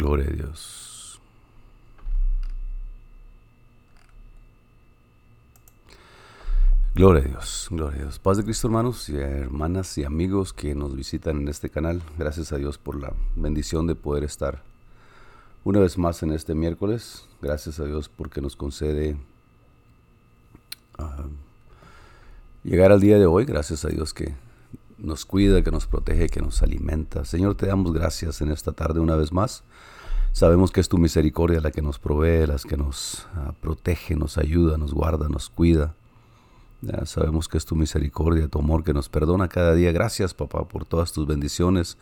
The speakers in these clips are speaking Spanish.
Gloria a Dios. Gloria a Dios, gloria a Dios. Paz de Cristo, hermanos y hermanas y amigos que nos visitan en este canal. Gracias a Dios por la bendición de poder estar una vez más en este miércoles. Gracias a Dios porque nos concede ah, llegar al día de hoy. Gracias a Dios que nos cuida, que nos protege, que nos alimenta. Señor, te damos gracias en esta tarde una vez más. Sabemos que es tu misericordia la que nos provee, la que nos ah, protege, nos ayuda, nos guarda, nos cuida. sabemos que es tu misericordia, tu amor que nos perdona cada día. Gracias, papá, por todas tus bendiciones,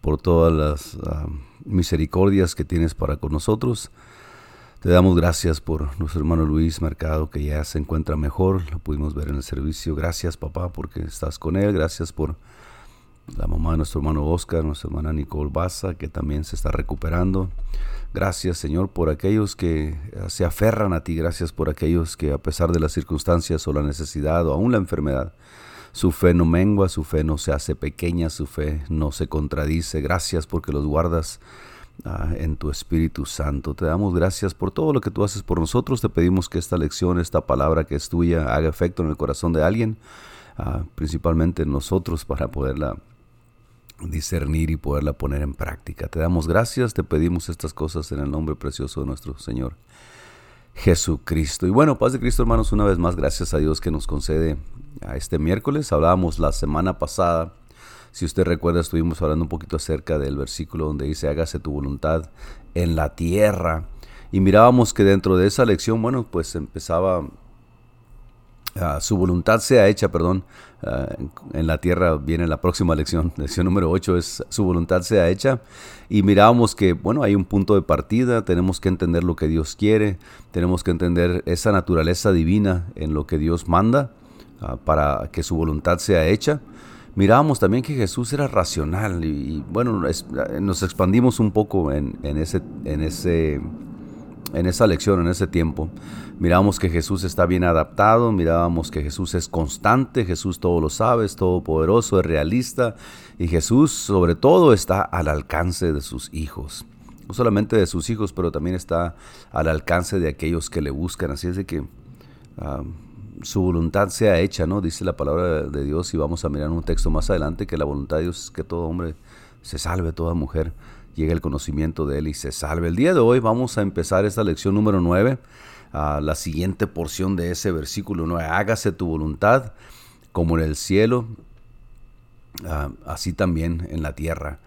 por todas las ah, misericordias que tienes para con nosotros. Te damos gracias por nuestro hermano Luis Mercado, que ya se encuentra mejor, lo pudimos ver en el servicio. Gracias, papá, porque estás con él. Gracias por la mamá de nuestro hermano Oscar, nuestra hermana Nicole Baza, que también se está recuperando. Gracias, Señor, por aquellos que se aferran a ti. Gracias por aquellos que, a pesar de las circunstancias o la necesidad o aún la enfermedad, su fe no mengua, su fe no se hace pequeña, su fe no se contradice. Gracias porque los guardas Ah, en tu Espíritu Santo. Te damos gracias por todo lo que tú haces por nosotros. Te pedimos que esta lección, esta palabra que es tuya, haga efecto en el corazón de alguien, ah, principalmente en nosotros, para poderla discernir y poderla poner en práctica. Te damos gracias, te pedimos estas cosas en el nombre precioso de nuestro Señor Jesucristo. Y bueno, paz de Cristo, hermanos, una vez más, gracias a Dios que nos concede a este miércoles. Hablábamos la semana pasada si usted recuerda, estuvimos hablando un poquito acerca del versículo donde dice, hágase tu voluntad en la tierra. Y mirábamos que dentro de esa lección, bueno, pues empezaba, ah, su voluntad sea hecha, perdón, ah, en la tierra viene la próxima lección, lección número 8 es su voluntad sea hecha. Y mirábamos que, bueno, hay un punto de partida, tenemos que entender lo que Dios quiere, tenemos que entender esa naturaleza divina en lo que Dios manda ah, para que su voluntad sea hecha mirábamos también que Jesús era racional y, bueno, nos expandimos un poco en, ese, en, ese, en esa lección, en ese tiempo. Mirábamos que Jesús está bien adaptado, mirábamos que Jesús es constante, Jesús todo lo sabe, es todopoderoso, es realista y Jesús sobre todo está al alcance de sus hijos. No solamente de sus hijos, pero también está al alcance de aquellos que le buscan. Así es de que... Ah, su voluntad sea hecha, ¿no? Dice la palabra de Dios y vamos a mirar un texto más adelante que la voluntad de Dios es que todo hombre se salve, toda mujer llegue al conocimiento de Él y se salve. El día de hoy vamos a empezar esta lección número 9, a la siguiente porción de ese versículo 9, hágase tu voluntad como en el cielo, ah, así también en la tierra.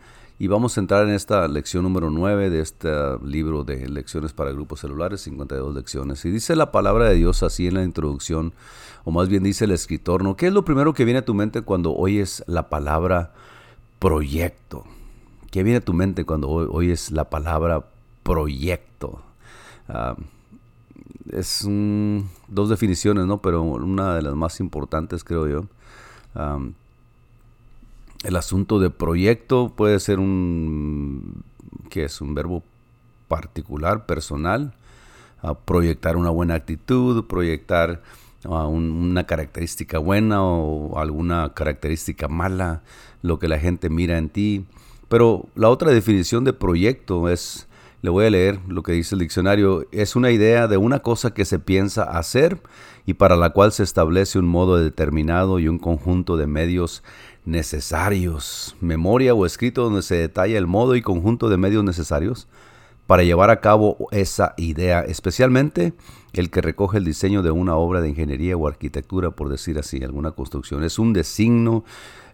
Y vamos a entrar en esta lección número 9 de este libro de lecciones para grupos celulares, 52 lecciones. Y dice la palabra de Dios así en la introducción, o más bien dice el escritor, ¿no? ¿Qué es lo primero que viene a tu mente cuando oyes la palabra proyecto? ¿Qué viene a tu mente cuando oyes la palabra proyecto? Ah, es dos definiciones, ¿no? Pero una de las más importantes, creo yo. Ah, el asunto de proyecto puede ser un, que es un verbo particular, personal, proyectar una buena actitud, proyectar una característica buena o alguna característica mala, lo que la gente mira en ti. Pero la otra definición de proyecto es, le voy a leer lo que dice el diccionario, es una idea de una cosa que se piensa hacer y para la cual se establece un modo determinado y un conjunto de medios necesarios, memoria o escrito donde se detalla el modo y conjunto de medios necesarios para llevar a cabo esa idea, especialmente el que recoge el diseño de una obra de ingeniería o arquitectura, por decir así, alguna construcción. Es un designo,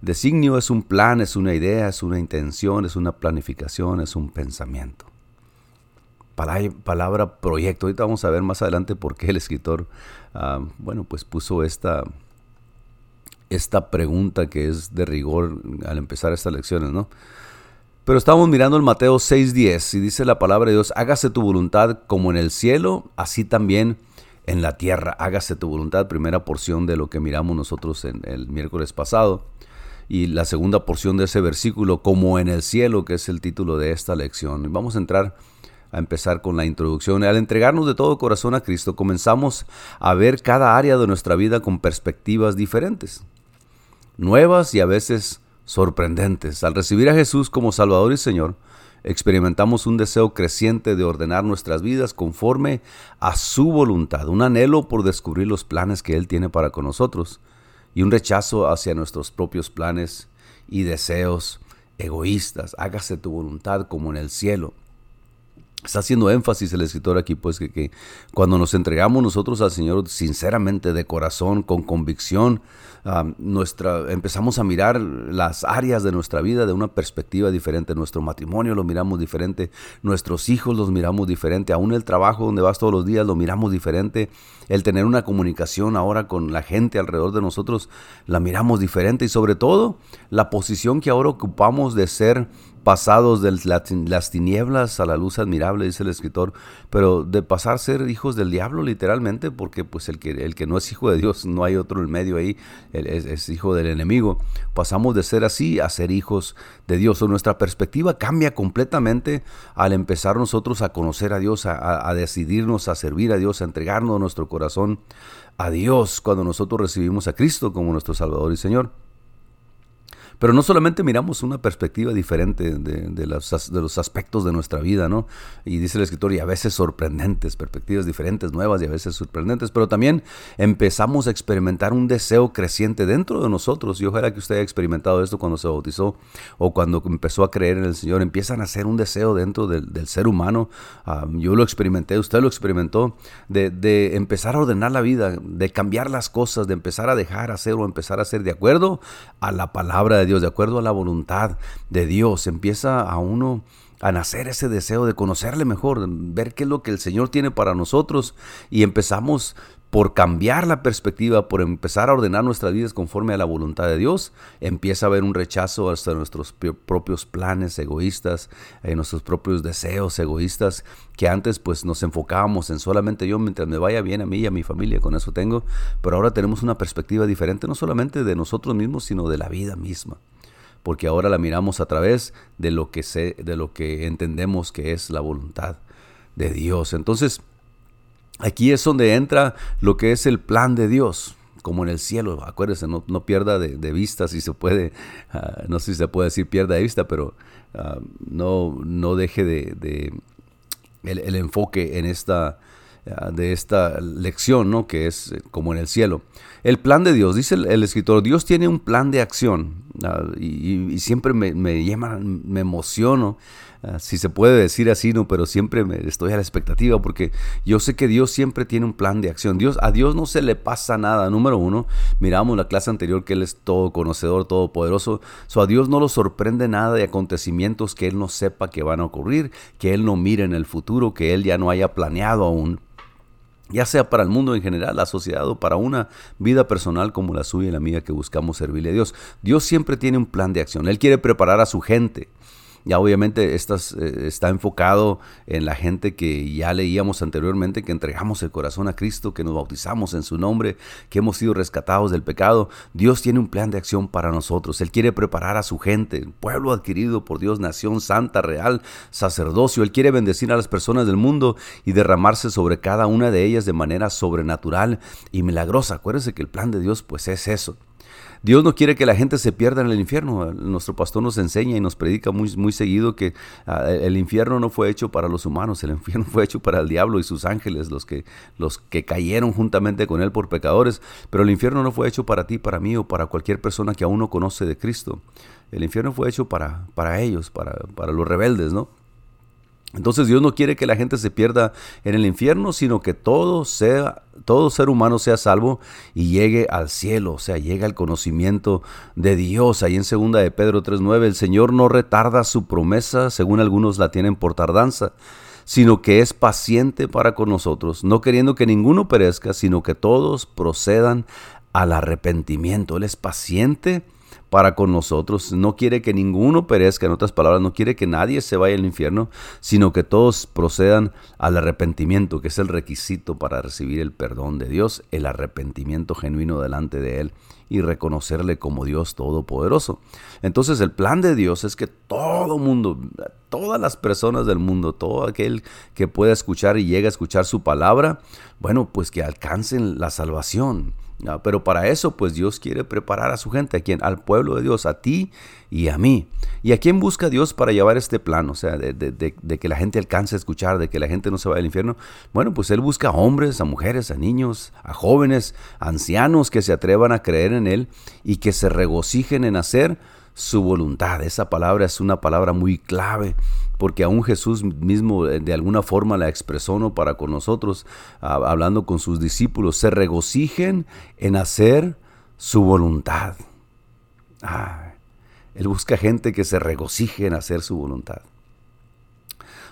designio es un plan, es una idea, es una intención, es una planificación, es un pensamiento. Palabra, proyecto. Ahorita vamos a ver más adelante por qué el escritor, ah, bueno, pues puso esta, esta pregunta que es de rigor al empezar estas lecciones, ¿no? Pero estamos mirando el Mateo 6:10 y dice la palabra de Dios, hágase tu voluntad como en el cielo, así también en la tierra, hágase tu voluntad, primera porción de lo que miramos nosotros en el miércoles pasado, y la segunda porción de ese versículo, como en el cielo, que es el título de esta lección. Vamos a entrar a empezar con la introducción. Al entregarnos de todo corazón a Cristo, comenzamos a ver cada área de nuestra vida con perspectivas diferentes nuevas y a veces sorprendentes. Al recibir a Jesús como Salvador y Señor, experimentamos un deseo creciente de ordenar nuestras vidas conforme a su voluntad, un anhelo por descubrir los planes que Él tiene para con nosotros y un rechazo hacia nuestros propios planes y deseos egoístas. Hágase tu voluntad como en el cielo. Está haciendo énfasis el escritor aquí, pues que, cuando nos entregamos nosotros al Señor sinceramente, de corazón, con convicción, nuestra, empezamos a mirar las áreas de nuestra vida de una perspectiva diferente. Nuestro matrimonio lo miramos diferente, nuestros hijos los miramos diferente, aún el trabajo donde vas todos los días lo miramos diferente. El tener una comunicación ahora con la gente alrededor de nosotros la miramos diferente y sobre todo la posición que ahora ocupamos de ser pasados de las tinieblas a la luz admirable, dice el escritor, pero de pasar a ser hijos del diablo literalmente, porque pues el que, el que no es hijo de Dios, no hay otro en medio ahí, es, hijo del enemigo. Pasamos de ser así a ser hijos de Dios. O nuestra perspectiva cambia completamente al empezar nosotros a conocer a Dios, a decidirnos a servir a Dios, a entregarnos nuestro corazón a Dios cuando nosotros recibimos a Cristo como nuestro Salvador y Señor. Pero no solamente miramos una perspectiva diferente de, los aspectos de nuestra vida, ¿no? Y dice el escritor, y a veces sorprendentes, perspectivas diferentes, nuevas y a veces sorprendentes, pero también empezamos a experimentar un deseo creciente dentro de nosotros. Y ojalá que usted haya experimentado esto cuando se bautizó o cuando empezó a creer en el Señor. Empiezan a hacer un deseo dentro del, ser humano. Yo lo experimenté, usted lo experimentó, de, de empezar a ordenar la vida, de cambiar las cosas, de empezar a dejar hacer o empezar a hacer de acuerdo a la palabra de Dios, de acuerdo a la voluntad de Dios. Empieza a uno a nacer ese deseo de conocerle mejor, ver qué es lo que el Señor tiene para nosotros y empezamos por cambiar la perspectiva, por empezar a ordenar nuestras vidas conforme a la voluntad de Dios, empieza a haber un rechazo hasta nuestros propios planes egoístas, eh, nuestros propios deseos egoístas, que antes pues nos enfocábamos en solamente yo mientras me vaya bien a mí y a mi familia, con eso tengo, pero ahora tenemos una perspectiva diferente, no solamente de nosotros mismos, sino de la vida misma porque ahora la miramos a través de lo que sé, de lo que entendemos que es la voluntad de Dios. Entonces, aquí es donde entra lo que es el plan de Dios como en el cielo, acuérdese, no, pierda de, vista si se puede, ah, no sé si se puede decir pierda de vista, pero ah, no, no deje de, el, enfoque en esta, ah, de esta lección, ¿no? que es eh, como en el cielo. El plan de Dios, dice el, escritor, Dios tiene un plan de acción y, siempre me, me, llama, me emociono, si se puede decir así, ¿no? pero siempre me estoy a la expectativa porque yo sé que Dios siempre tiene un plan de acción. Dios, a Dios no se le pasa nada. Número uno, miramos la clase anterior que Él es todo conocedor, todopoderoso. So, a Dios no lo sorprende nada de acontecimientos que Él no sepa que van a ocurrir, que Él no mire en el futuro, que Él ya no haya planeado aún ya sea para el mundo en general, la sociedad o para una vida personal como la suya y la mía que buscamos servirle a Dios. Dios siempre tiene un plan de acción. Él quiere preparar a su gente. Ya obviamente estas, eh, está enfocado en la gente que ya leíamos anteriormente, que entregamos el corazón a Cristo, que nos bautizamos en su nombre, que hemos sido rescatados del pecado. Dios tiene un plan de acción para nosotros. Él quiere preparar a su gente, pueblo adquirido por Dios, nación santa, real, sacerdocio. Él quiere bendecir a las personas del mundo y derramarse sobre cada una de ellas de manera sobrenatural y milagrosa. Acuérdense que el plan de Dios pues es eso. Dios no quiere que la gente se pierda en el infierno. Nuestro pastor nos enseña y nos predica muy, muy seguido que ah, el infierno no fue hecho para los humanos, el infierno fue hecho para el diablo y sus ángeles, los que, los que cayeron juntamente con él por pecadores. Pero el infierno no fue hecho para ti, para mí o para cualquier persona que aún no conoce de Cristo. El infierno fue hecho para, para ellos, para, para los rebeldes, ¿no? Entonces Dios no quiere que la gente se pierda en el infierno, sino que todo sea todo ser humano sea salvo y llegue al cielo, o sea, llegue al conocimiento de Dios. Ahí en segunda de Pedro 3:9, el Señor no retarda su promesa, según algunos la tienen por tardanza, sino que es paciente para con nosotros, no queriendo que ninguno perezca, sino que todos procedan al arrepentimiento. Él es paciente para con nosotros. No quiere que ninguno perezca, en otras palabras, no quiere que nadie se vaya al infierno, sino que todos procedan al arrepentimiento, que es el requisito para recibir el perdón de Dios, el arrepentimiento genuino delante de Él y reconocerle como Dios Todopoderoso. Entonces el plan de Dios es que todo mundo, todas las personas del mundo, todo aquel que pueda escuchar y llegue a escuchar su palabra, bueno, pues que alcancen la salvación. Pero para eso, pues Dios quiere preparar a su gente, a quien, al pueblo de Dios, a ti y a mí. ¿Y a quién busca Dios para llevar este plan? O sea, de, que la gente alcance a escuchar, de que la gente no se vaya al infierno. Bueno, pues Él busca a hombres, a mujeres, a niños, a jóvenes, a ancianos que se atrevan a creer en Él y que se regocijen en hacer su voluntad. Esa palabra es una palabra muy clave porque aún Jesús mismo eh, de alguna forma la expresó ¿no? para con nosotros, hablando con sus discípulos, se regocijen en hacer su voluntad. Ah, él busca gente que se regocije en hacer su voluntad.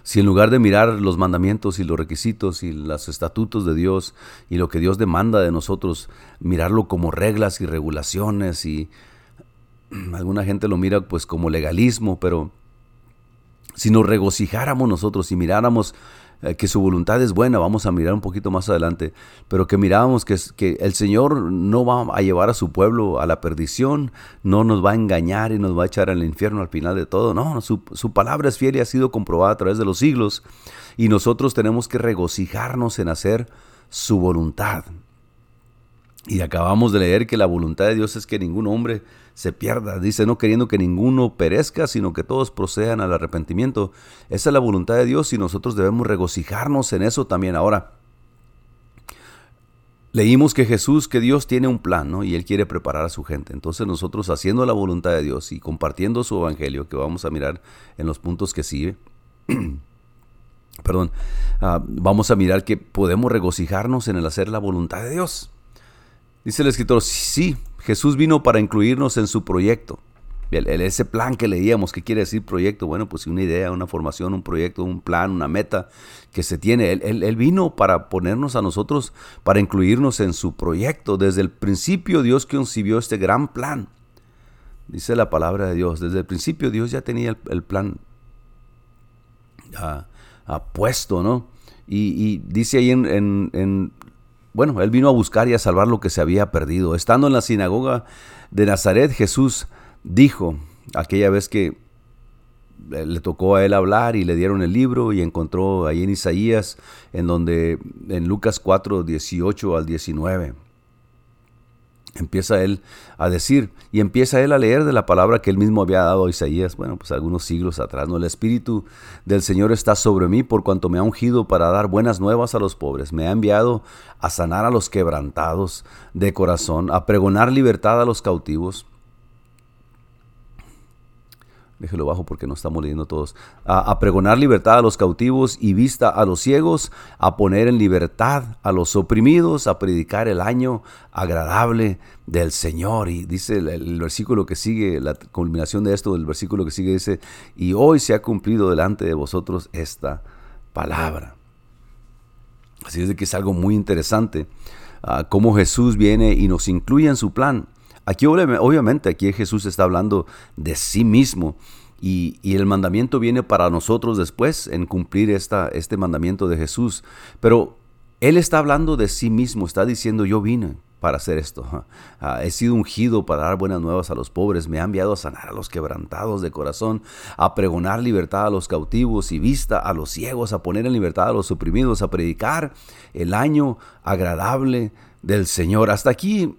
Si en lugar de mirar los mandamientos y los requisitos y los estatutos de Dios y lo que Dios demanda de nosotros, mirarlo como reglas y regulaciones y alguna gente lo mira pues como legalismo, pero si nos regocijáramos nosotros y miráramos eh, que su voluntad es buena, vamos a mirar un poquito más adelante, pero que miráramos que, el Señor no va a llevar a su pueblo a la perdición, no nos va a engañar y nos va a echar al infierno al final de todo, no, su, su palabra es fiel y ha sido comprobada a través de los siglos y nosotros tenemos que regocijarnos en hacer su voluntad. Y acabamos de leer que la voluntad de Dios es que ningún hombre se pierda. Dice, no queriendo que ninguno perezca, sino que todos procedan al arrepentimiento. Esa es la voluntad de Dios y nosotros debemos regocijarnos en eso también. Ahora, leímos que Jesús, que Dios tiene un plan, ¿no? Y Él quiere preparar a su gente. Entonces nosotros haciendo la voluntad de Dios y compartiendo su evangelio, que vamos a mirar en los puntos que sigue. perdón, ah, vamos a mirar que podemos regocijarnos en el hacer la voluntad de Dios. Dice el escritor, sí, Jesús vino para incluirnos en su proyecto. Ese plan que leíamos, ¿qué quiere decir proyecto? Bueno, pues una idea, una formación, un proyecto, un plan, una meta que se tiene. Él, él, vino para ponernos a nosotros, para incluirnos en su proyecto. Desde el principio Dios concibió este gran plan. Dice la palabra de Dios. Desde el principio Dios ya tenía el, plan puesto, ¿no? Y, dice ahí en bueno, él vino a buscar y a salvar lo que se había perdido. Estando en la sinagoga de Nazaret, Jesús dijo, aquella vez que le tocó a él hablar y le dieron el libro y encontró ahí en Isaías, en donde en Lucas 4, 18 al 19 empieza él a decir y empieza él a leer de la palabra que él mismo había dado a Isaías, bueno, pues algunos siglos atrás, ¿no? El Espíritu del Señor está sobre mí por cuanto me ha ungido para dar buenas nuevas a los pobres, me ha enviado a sanar a los quebrantados de corazón, a pregonar libertad a los cautivos déjelo bajo porque no estamos leyendo todos, a, pregonar libertad a los cautivos y vista a los ciegos, a poner en libertad a los oprimidos, a predicar el año agradable del Señor. Y dice el, versículo que sigue, la culminación de esto, el versículo que sigue dice, y hoy se ha cumplido delante de vosotros esta palabra. Así es de que es algo muy interesante, uh, cómo Jesús viene y nos incluye en su plan. Aquí obviamente, aquí Jesús está hablando de sí mismo y, el mandamiento viene para nosotros después en cumplir esta, este mandamiento de Jesús. Pero Él está hablando de sí mismo, está diciendo yo vine para hacer esto. He sido ungido para dar buenas nuevas a los pobres, me ha enviado a sanar a los quebrantados de corazón, a pregonar libertad a los cautivos y vista a los ciegos, a poner en libertad a los oprimidos, a predicar el año agradable del Señor. Hasta aquí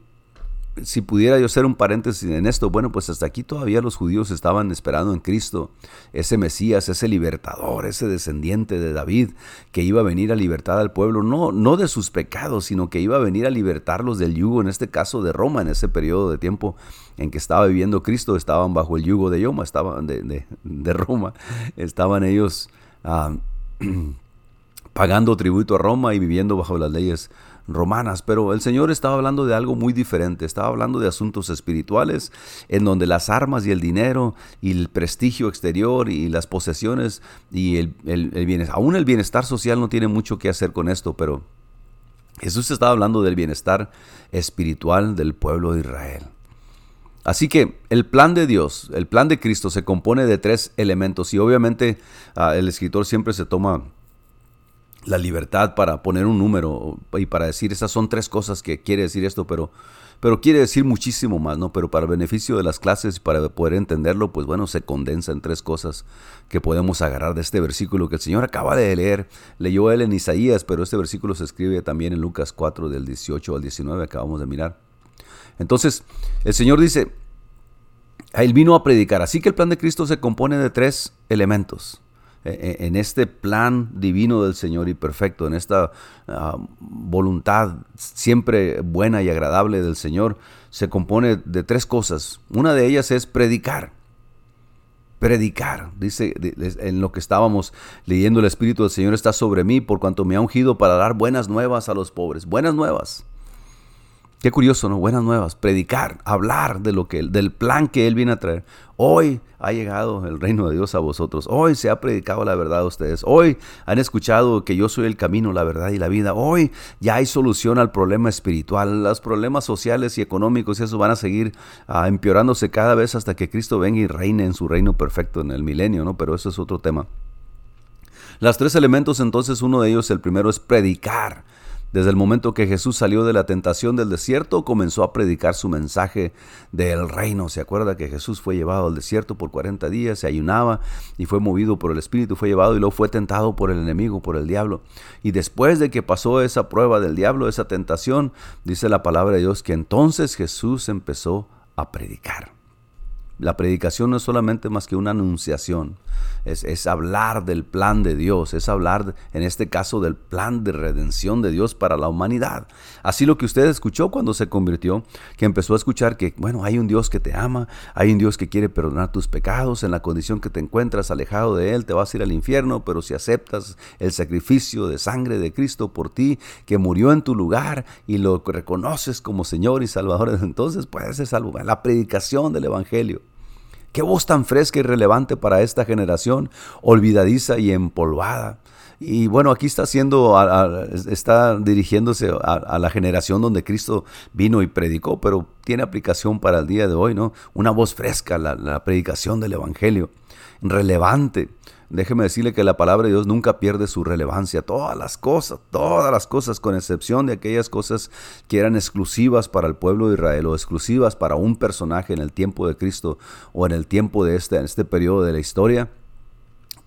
si pudiera yo hacer un paréntesis en esto, bueno, pues hasta aquí todavía los judíos estaban esperando en Cristo, ese Mesías, ese libertador, ese descendiente de David, que iba a venir a libertar al pueblo, no, no de sus pecados, sino que iba a venir a libertarlos del yugo, en este caso de Roma, en ese periodo de tiempo en que estaba viviendo Cristo, estaban bajo el yugo de Yoma, estaban de, Roma, estaban ellos ah, pagando tributo a Roma y viviendo bajo las leyes romanas, pero el Señor estaba hablando de algo muy diferente, estaba hablando de asuntos espirituales, en donde las armas y el dinero y el prestigio exterior y las posesiones y el, bienestar, aún el bienestar social no tiene mucho que hacer con esto, pero Jesús estaba hablando del bienestar espiritual del pueblo de Israel. Así que el plan de Dios, el plan de Cristo se compone de tres elementos y obviamente ah, el escritor siempre se toma la libertad para poner un número y para decir esas son tres cosas que quiere decir esto, pero, pero quiere decir muchísimo más, ¿no? Pero para beneficio de las clases y para poder entenderlo, pues bueno, se condensa en tres cosas que podemos agarrar de este versículo que el Señor acaba de leer. Leyó él en Isaías, pero este versículo se escribe también en Lucas 4 del 18 al 19, acabamos de mirar. Entonces, el Señor dice, Él vino a predicar, así que el plan de Cristo se compone de tres elementos. E, e, en este plan divino del Señor y perfecto, en esta ah, voluntad siempre buena y agradable del Señor, se compone de tres cosas. Una de ellas es predicar. Predicar, dice en lo que estábamos leyendo, el Espíritu del Señor está sobre mí por cuanto me ha ungido para dar buenas nuevas a los pobres. Buenas nuevas. Qué curioso, ¿no? Buenas nuevas, predicar, hablar de lo que del plan que él viene a traer. Hoy ha llegado el reino de Dios a vosotros. Hoy se ha predicado la verdad a ustedes. Hoy han escuchado que yo soy el camino, la verdad y la vida. Hoy ya hay solución al problema espiritual. Los problemas sociales y económicos y eso van a seguir ah, empeorándose cada vez hasta que Cristo venga y reine en su reino perfecto en el milenio, ¿no? Pero eso es otro tema. Las tres elementos entonces, uno de ellos, el primero es predicar. Desde el momento que Jesús salió de la tentación del desierto, comenzó a predicar su mensaje del reino. ¿Se acuerda que Jesús fue llevado al desierto por 40 días, se ayunaba y fue movido por el Espíritu, fue llevado y luego fue tentado por el enemigo, por el diablo? Y después de que pasó esa prueba del diablo, esa tentación, dice la palabra de Dios que entonces Jesús empezó a predicar. La predicación no es solamente más que una anunciación, es, hablar del plan de Dios, es hablar en este caso del plan de redención de Dios para la humanidad. Así lo que usted escuchó cuando se convirtió, que empezó a escuchar que, bueno, hay un Dios que te ama, hay un Dios que quiere perdonar tus pecados, en la condición que te encuentras alejado de Él, te vas a ir al infierno, pero si aceptas el sacrificio de sangre de Cristo por ti, que murió en tu lugar y lo reconoces como Señor y Salvador, entonces puedes ser. La predicación del Evangelio. Qué voz tan fresca y relevante para esta generación, olvidadiza y empolvada. Y bueno, aquí está haciendo, está dirigiéndose a, la generación donde Cristo vino y predicó, pero tiene aplicación para el día de hoy, ¿no? Una voz fresca, la predicación del Evangelio, relevante. Déjeme decirle que la palabra de Dios nunca pierde su relevancia. Todas las cosas, todas las cosas, con excepción de aquellas cosas que eran exclusivas para el pueblo de Israel o exclusivas para un personaje en el tiempo de Cristo o en el tiempo de este, en este periodo de la historia,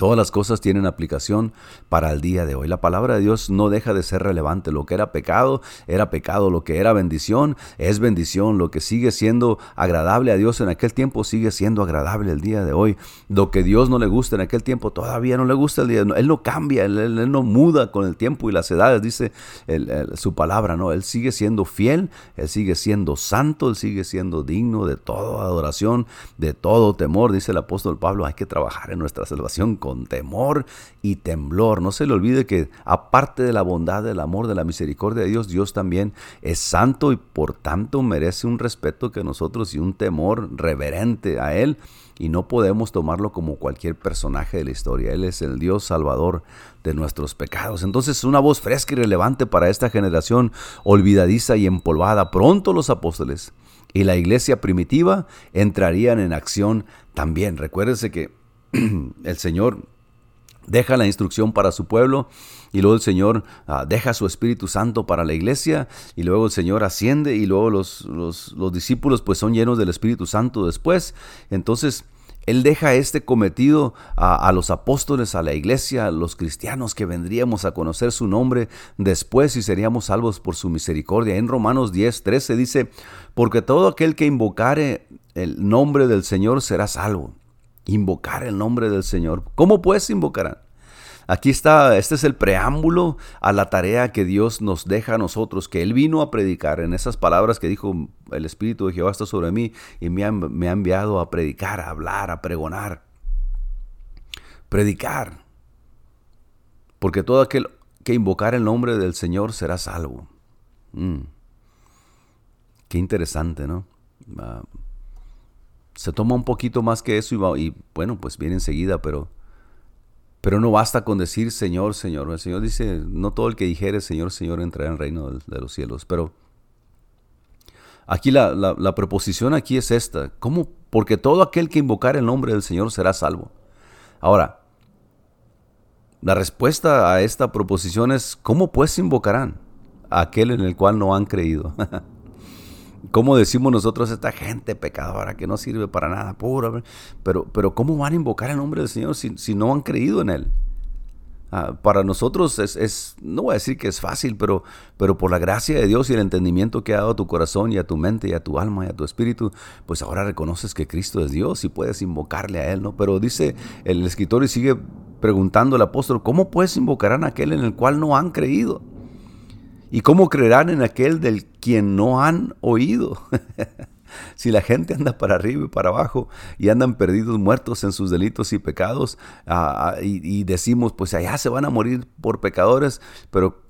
Todas las cosas tienen aplicación para el día de hoy. La palabra de Dios no deja de ser relevante. Lo que era pecado era pecado. Lo que era bendición es bendición. Lo que sigue siendo agradable a Dios en aquel tiempo sigue siendo agradable el día de hoy. Lo que Dios no le gusta en aquel tiempo todavía no le gusta el día. Él no cambia, él, no muda con el tiempo y las edades, dice su palabra. No, Él sigue siendo fiel, Él sigue siendo santo, Él sigue siendo digno de toda adoración, de todo temor. Dice el apóstol Pablo, hay que trabajar en nuestra salvación con con temor y temblor. No se le olvide que aparte de la bondad, del amor, de la misericordia de Dios, Dios también es santo y por tanto merece un respeto que nosotros y un temor reverente a Él. Y no podemos tomarlo como cualquier personaje de la historia. Él es el Dios salvador de nuestros pecados. Entonces, una voz fresca y relevante para esta generación olvidadiza y empolvada. Pronto los apóstoles y la iglesia primitiva entrarían en acción también. Recuérdense que el Señor deja la instrucción para su pueblo y luego el Señor ah, deja su Espíritu Santo para la iglesia y luego el Señor asciende y luego los, los, discípulos pues son llenos del Espíritu Santo después. Entonces Él deja este cometido a, a, los apóstoles, a la iglesia, a los cristianos que vendríamos a conocer su nombre después y seríamos salvos por su misericordia. En Romanos 10, 13 dice, porque todo aquel que invocare el nombre del Señor será salvo invocar el nombre del Señor. ¿Cómo pues invocarán? Aquí está, este es el preámbulo a la tarea que Dios nos deja a nosotros, que Él vino a predicar en esas palabras que dijo el Espíritu de Jehová está sobre mí y me ha, enviado a predicar, a hablar, a pregonar. Predicar. Porque todo aquel que invocar el nombre del Señor será salvo. Mm. Qué interesante, ¿no? Ah, se toma un poquito más que eso y, bueno, pues viene enseguida, pero, pero no basta con decir Señor, Señor. El Señor dice, no todo el que dijere Señor, Señor entrará en el reino de, los cielos, pero aquí la, la, preposición aquí es esta, ¿cómo? Porque todo aquel que invocar el nombre del Señor será salvo. Ahora, la respuesta a esta proposición es, ¿cómo pues invocarán a aquel en el cual no han creído? ¿Cómo decimos nosotros esta gente pecadora que no sirve para nada, pura? Pero, pero ¿cómo van a invocar el nombre del Señor si, si no han creído en Él? Ah, para nosotros es, no voy a decir que es fácil, pero, pero por la gracia de Dios y el entendimiento que ha dado a tu corazón y a tu mente y a tu alma y a tu espíritu, pues ahora reconoces que Cristo es Dios y puedes invocarle a Él, ¿no? Pero dice el escritor y sigue preguntando el apóstol, ¿cómo pues invocarán a aquel en el cual no han creído? ¿Y cómo creerán en aquel del quien no han oído? Si la gente anda para arriba y para abajo y andan perdidos, muertos en sus delitos y pecados, ah, ah, y, decimos, pues allá se van a morir por pecadores, pero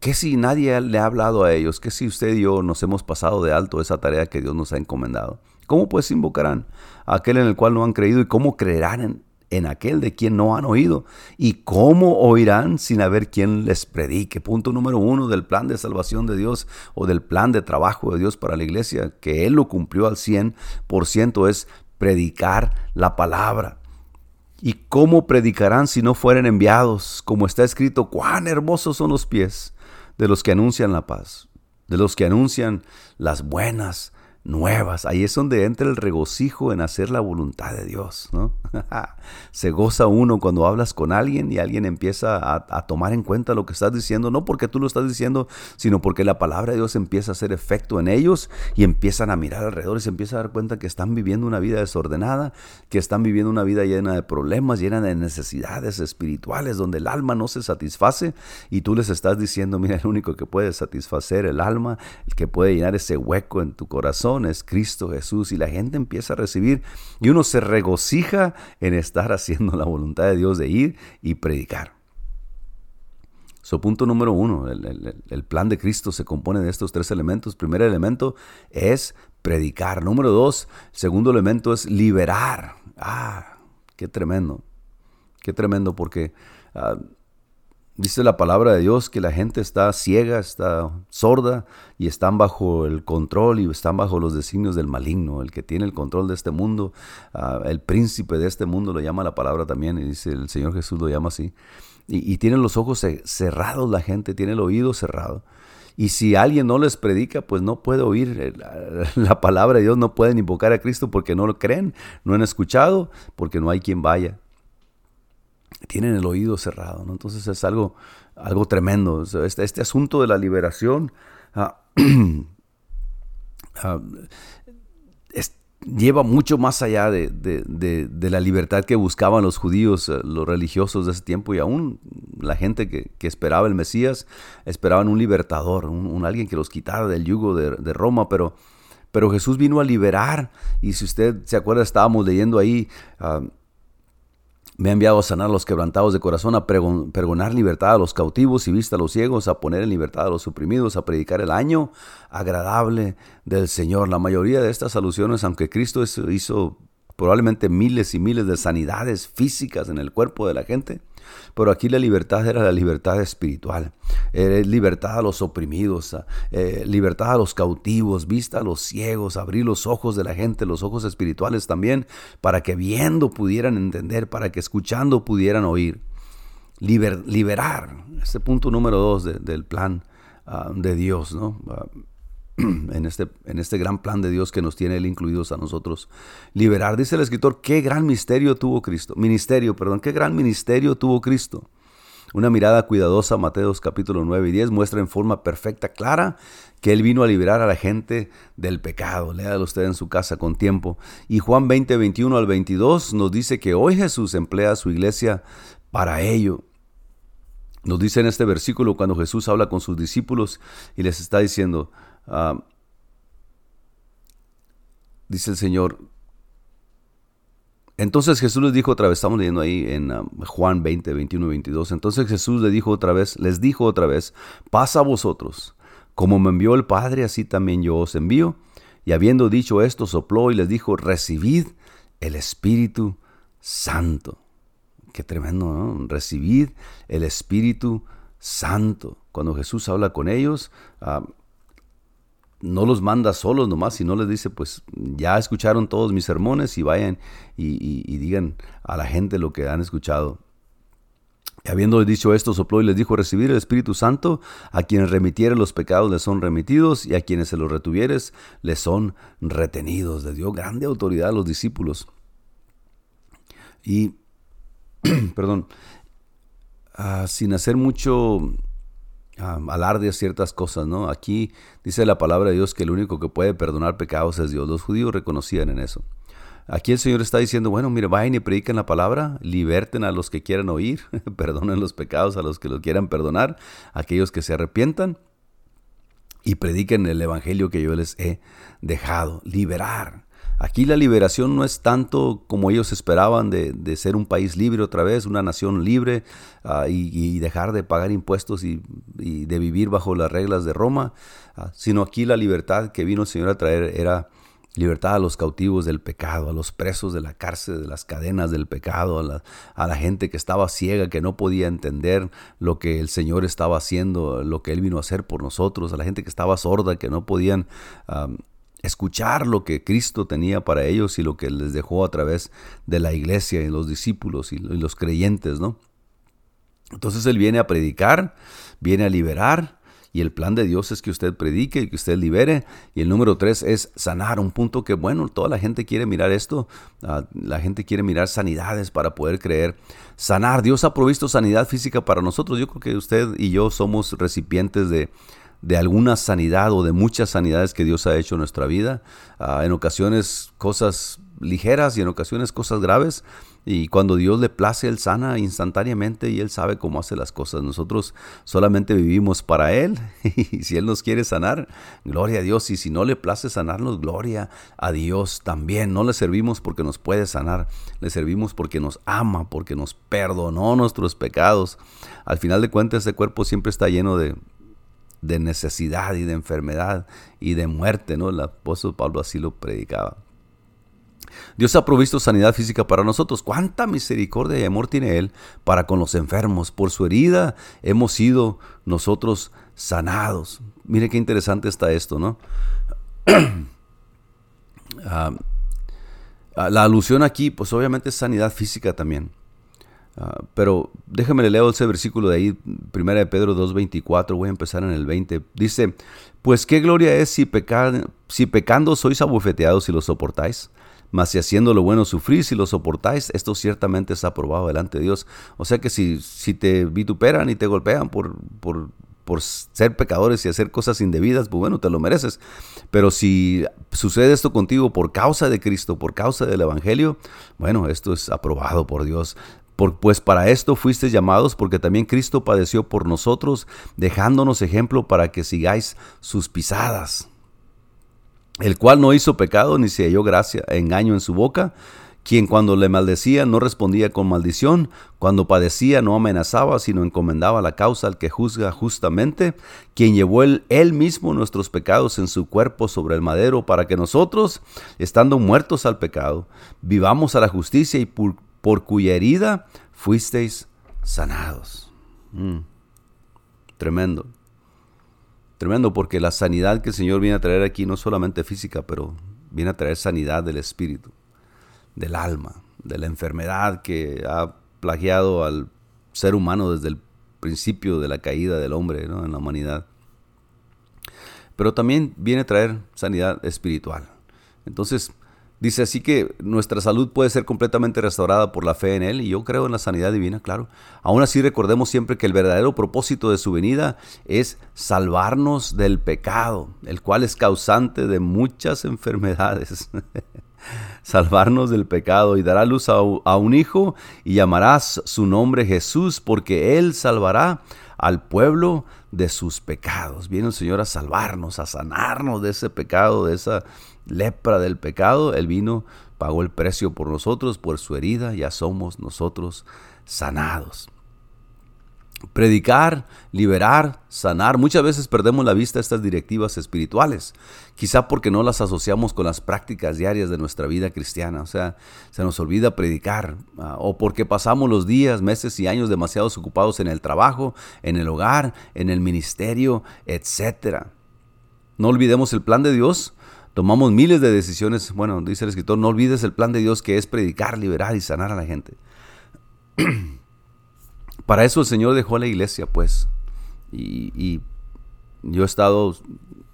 ¿qué si nadie le ha hablado a ellos? ¿Qué si usted y yo nos hemos pasado de alto esa tarea que Dios nos ha encomendado? ¿Cómo pues invocarán a aquel en el cual no han creído y cómo creerán en, en aquel de quien no han oído. ¿Y cómo oirán sin haber quien les predique? Punto número uno del plan de salvación de Dios o del plan de trabajo de Dios para la iglesia, que Él lo cumplió al 100%, es predicar la palabra. ¿Y cómo predicarán si no fueren enviados? Como está escrito, cuán hermosos son los pies de los que anuncian la paz, de los que anuncian las buenas nuevas. Ahí es donde entra el regocijo en hacer la voluntad de Dios. ¿no? Se goza uno cuando hablas con alguien y alguien empieza a, tomar en cuenta lo que estás diciendo, no porque tú lo estás diciendo, sino porque la palabra de Dios empieza a hacer efecto en ellos y empiezan a mirar alrededor y se empieza a dar cuenta que están viviendo una vida desordenada, que están viviendo una vida llena de problemas, llena de necesidades espirituales, donde el alma no se satisface y tú les estás diciendo, mira, el único que puede satisfacer el alma, el que puede llenar ese hueco en tu corazón, es Cristo Jesús y la gente empieza a recibir y uno se regocija en estar haciendo la voluntad de Dios de ir y predicar. So, punto número uno, el, plan de Cristo se compone de estos tres elementos. primer elemento es predicar. Número dos, segundo elemento es liberar. Ah, qué tremendo. Qué tremendo porque ah, Dice la palabra de Dios que la gente está ciega, está sorda y están bajo el control y están bajo los designios del maligno, el que tiene el control de este mundo, ah, el príncipe de este mundo lo llama la palabra también, y dice el Señor Jesús lo llama así. Y, y tienen los ojos cerrados la gente, tiene el oído cerrado. Y si alguien no les predica, pues no puede oír la palabra de Dios, no pueden invocar a Cristo porque no lo creen, no han escuchado, porque no hay quien vaya tienen el oído cerrado, ¿no? Entonces es algo, algo tremendo. Este, este asunto de la liberación ah, ah, lleva mucho más allá de, la libertad que buscaban los judíos, eh, los religiosos de ese tiempo y aún la gente que, esperaba el Mesías, esperaban un libertador, un, alguien que los quitara del yugo de, Roma, pero, Jesús vino a liberar y si usted se acuerda estábamos leyendo ahí... Ah, me ha enviado a sanar a los quebrantados de corazón, a pregonar libertad a los cautivos y vista a los ciegos, a poner en libertad a los oprimidos, a predicar el año agradable del Señor. La mayoría de estas alusiones, aunque Cristo hizo probablemente miles y miles de sanidades físicas en el cuerpo de la gente, pero aquí la libertad era la libertad espiritual, libertad a los oprimidos, eh, libertad a los cautivos, vista a los ciegos, abrir los ojos de la gente, los ojos espirituales también, para que viendo pudieran entender, para que escuchando pudieran oír. liberar, este punto número dos del plan ah, de Dios, ¿no? Ah, en este, en este gran plan de Dios que nos tiene Él incluidos a nosotros. Liberar, dice el escritor, qué gran misterio tuvo Cristo. Ministerio, perdón, qué gran ministerio tuvo Cristo. Una mirada cuidadosa, Mateos capítulo 9 y 10, muestra en forma perfecta, clara, que Él vino a liberar a la gente del pecado. Léalo usted en su casa con tiempo. Y Juan 20, 21 al 22 nos dice que hoy Jesús emplea a su iglesia para ello. Nos dice en este versículo cuando Jesús habla con sus discípulos y les está diciendo, Ah, dice el Señor, entonces Jesús les dijo otra vez, estamos leyendo ahí en ah, Juan 20, 21, 22, entonces Jesús les dijo otra vez, les dijo otra vez, pasa a vosotros, como me envió el Padre, así también yo os envío. Y habiendo dicho esto, sopló y les dijo, recibid el Espíritu Santo. Qué tremendo, ¿no? Recibid el Espíritu Santo. Cuando Jesús habla con ellos, ah, no los manda solos nomás, sino les dice, pues ya escucharon todos mis sermones y vayan y, digan a la gente lo que han escuchado. habiendo dicho esto, sopló y les dijo, recibir el Espíritu Santo, a quienes remitiere los pecados les son remitidos, y a quienes se los retuvieres les son retenidos. Les dio grande autoridad a los discípulos. Y, perdón, ah, sin hacer mucho ah, alarde ciertas cosas, ¿no? Aquí dice la palabra de Dios que el único que puede perdonar pecados es Dios. Los judíos reconocían en eso. Aquí el Señor está diciendo, bueno, mire, vayan y prediquen la palabra, liberten a los que quieran oír, perdonen los pecados a los que los quieran perdonar, aquellos que se arrepientan, y prediquen el evangelio que yo les he dejado, liberar. Aquí la liberación no es tanto como ellos esperaban de, ser un país libre otra vez, una nación libre ah, y, dejar de pagar impuestos y, de vivir bajo las reglas de Roma, ah, sino aquí la libertad que vino el Señor a traer era libertad a los cautivos del pecado, a los presos de la cárcel, de las cadenas del pecado, a la, gente que estaba ciega, que no podía entender lo que el Señor estaba haciendo, lo que Él vino a hacer por nosotros, a la gente que estaba sorda, que no podían escuchar lo que Cristo tenía para ellos y lo que les dejó a través de la iglesia y los discípulos y los creyentes, ¿no? Entonces Él viene a predicar, viene a liberar, y el plan de Dios es que usted predique y que usted libere. Y el número tres es sanar, un punto que, bueno, toda la gente quiere mirar esto. Ah, la gente quiere mirar sanidades para poder creer. Sanar, Dios ha provisto sanidad física para nosotros. Yo creo que usted y yo somos recipientes de, de alguna sanidad o de muchas sanidades que Dios ha hecho en nuestra vida. Ah, en ocasiones cosas ligeras y en ocasiones cosas graves. Y cuando Dios le place, Él sana instantáneamente y Él sabe cómo hace las cosas. Nosotros solamente vivimos para Él y si Él nos quiere sanar, gloria a Dios. Y si no le place sanarnos, gloria a Dios también. No le servimos porque nos puede sanar, le servimos porque nos ama, porque nos perdonó nuestros pecados. Al final de cuentas, ese cuerpo siempre está lleno de, de necesidad y de enfermedad y de muerte, ¿no? El apóstol Pablo así lo predicaba. Dios ha provisto sanidad física para nosotros. ¿Cuánta misericordia y amor tiene Él para con los enfermos? Por su herida hemos sido nosotros sanados. Mire qué interesante está esto, ¿no? Ah, ah, la alusión aquí, pues obviamente es sanidad física también. Ah, pero déjame le leo ese versículo de ahí, primera de Pedro 2.24, voy a empezar en el 20. Dice, pues qué gloria es si, pecando sois abofeteados y lo soportáis. Mas si haciendo lo bueno sufrís y lo soportáis, esto ciertamente es aprobado delante de Dios. O sea que si, si te vituperan y te golpean por, por, por ser pecadores y hacer cosas indebidas, pues bueno, te lo mereces. Pero si sucede esto contigo por causa de Cristo, por causa del Evangelio, bueno, esto es aprobado por Dios. Pues para esto fuisteis llamados, porque también Cristo padeció por nosotros, dejándonos ejemplo para que sigáis sus pisadas el cual no hizo pecado ni se halló gracia, engaño en su boca, quien cuando le maldecía no respondía con maldición, cuando padecía no amenazaba, sino encomendaba la causa al que juzga justamente, quien llevó él, mismo nuestros pecados en su cuerpo sobre el madero, para que nosotros, estando muertos al pecado, vivamos a la justicia y por, cuya herida fuisteis sanados. Mm. Tremendo. Tremendo porque la sanidad que el Señor viene a traer aquí no solamente física, pero viene a traer sanidad del espíritu, del alma, de la enfermedad que ha plagiado al ser humano desde el principio de la caída del hombre en la humanidad. Pero también viene a traer sanidad espiritual. Entonces, Dice así que nuestra salud puede ser completamente restaurada por la fe en Él y yo creo en la sanidad divina, claro. Aún así recordemos siempre que el verdadero propósito de su venida es salvarnos del pecado, el cual es causante de muchas enfermedades. salvarnos del pecado y dará luz a, un hijo y llamarás su nombre Jesús porque Él salvará al pueblo de sus pecados. Viene el Señor a salvarnos, a sanarnos de ese pecado, de esa lepra del pecado. Él vino, pagó el precio por nosotros, por su herida, ya somos nosotros sanados. Predicar, liberar, sanar. Muchas veces perdemos la vista a estas directivas espirituales, quizá porque no las asociamos con las prácticas diarias de nuestra vida cristiana. O sea, se nos olvida predicar, ah, o porque pasamos los días, meses y años demasiados ocupados en el trabajo, en el hogar, en el ministerio, etc. No olvidemos el plan de Dios. Tomamos miles de decisiones. Bueno, dice el escritor, no olvides el plan de Dios que es predicar, liberar y sanar a la gente. Para eso el Señor dejó la iglesia, pues. Y, yo he estado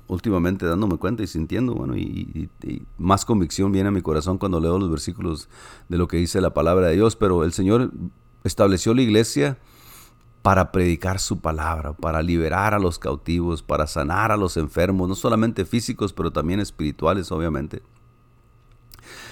últimamente dándome cuenta y sintiendo, bueno, y, más convicción viene a mi corazón cuando leo los versículos de lo que dice la palabra de Dios, pero el Señor estableció la iglesia para predicar su palabra, para liberar a los cautivos, para sanar a los enfermos, no solamente físicos, pero también espirituales, obviamente.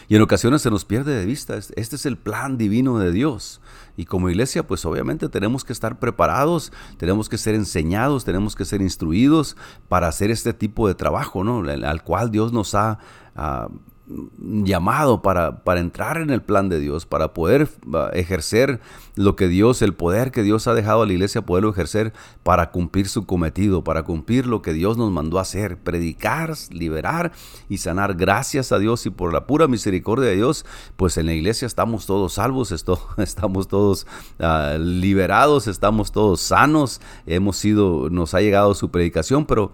Y en ocasiones se nos pierde de vista, este es el plan divino de Dios. Y como iglesia, pues obviamente tenemos que estar preparados, tenemos que ser enseñados, tenemos que ser instruidos para hacer este tipo de trabajo, ¿no? Al cual Dios nos ha ah, llamado para, para, entrar en el plan de Dios, para poder ejercer lo que Dios, el poder que Dios ha dejado a la iglesia, poderlo ejercer para cumplir su cometido, para cumplir lo que Dios nos mandó a hacer, predicar, liberar y sanar. Gracias a Dios y por la pura misericordia de Dios, pues en la iglesia estamos todos salvos, estamos todos ah, liberados, estamos todos sanos, hemos sido, nos ha llegado su predicación, pero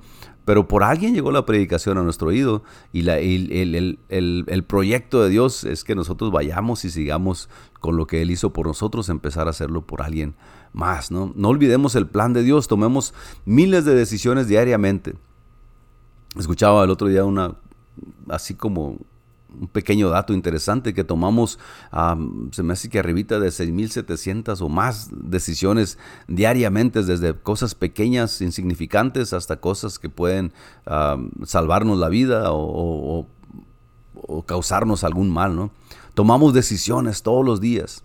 pero por alguien llegó la predicación a nuestro oído y el, proyecto de Dios es que nosotros vayamos y sigamos con lo que Él hizo por nosotros, empezar a hacerlo por alguien más. No, no olvidemos el plan de Dios, tomemos miles de decisiones diariamente. Escuchaba el otro día una, así como un pequeño dato interesante que tomamos, se me hace que arribita de 6.700 o más decisiones diariamente, desde cosas pequeñas, insignificantes, hasta cosas que pueden salvarnos la vida o, o, causarnos algún mal, ¿no? Tomamos decisiones todos los días.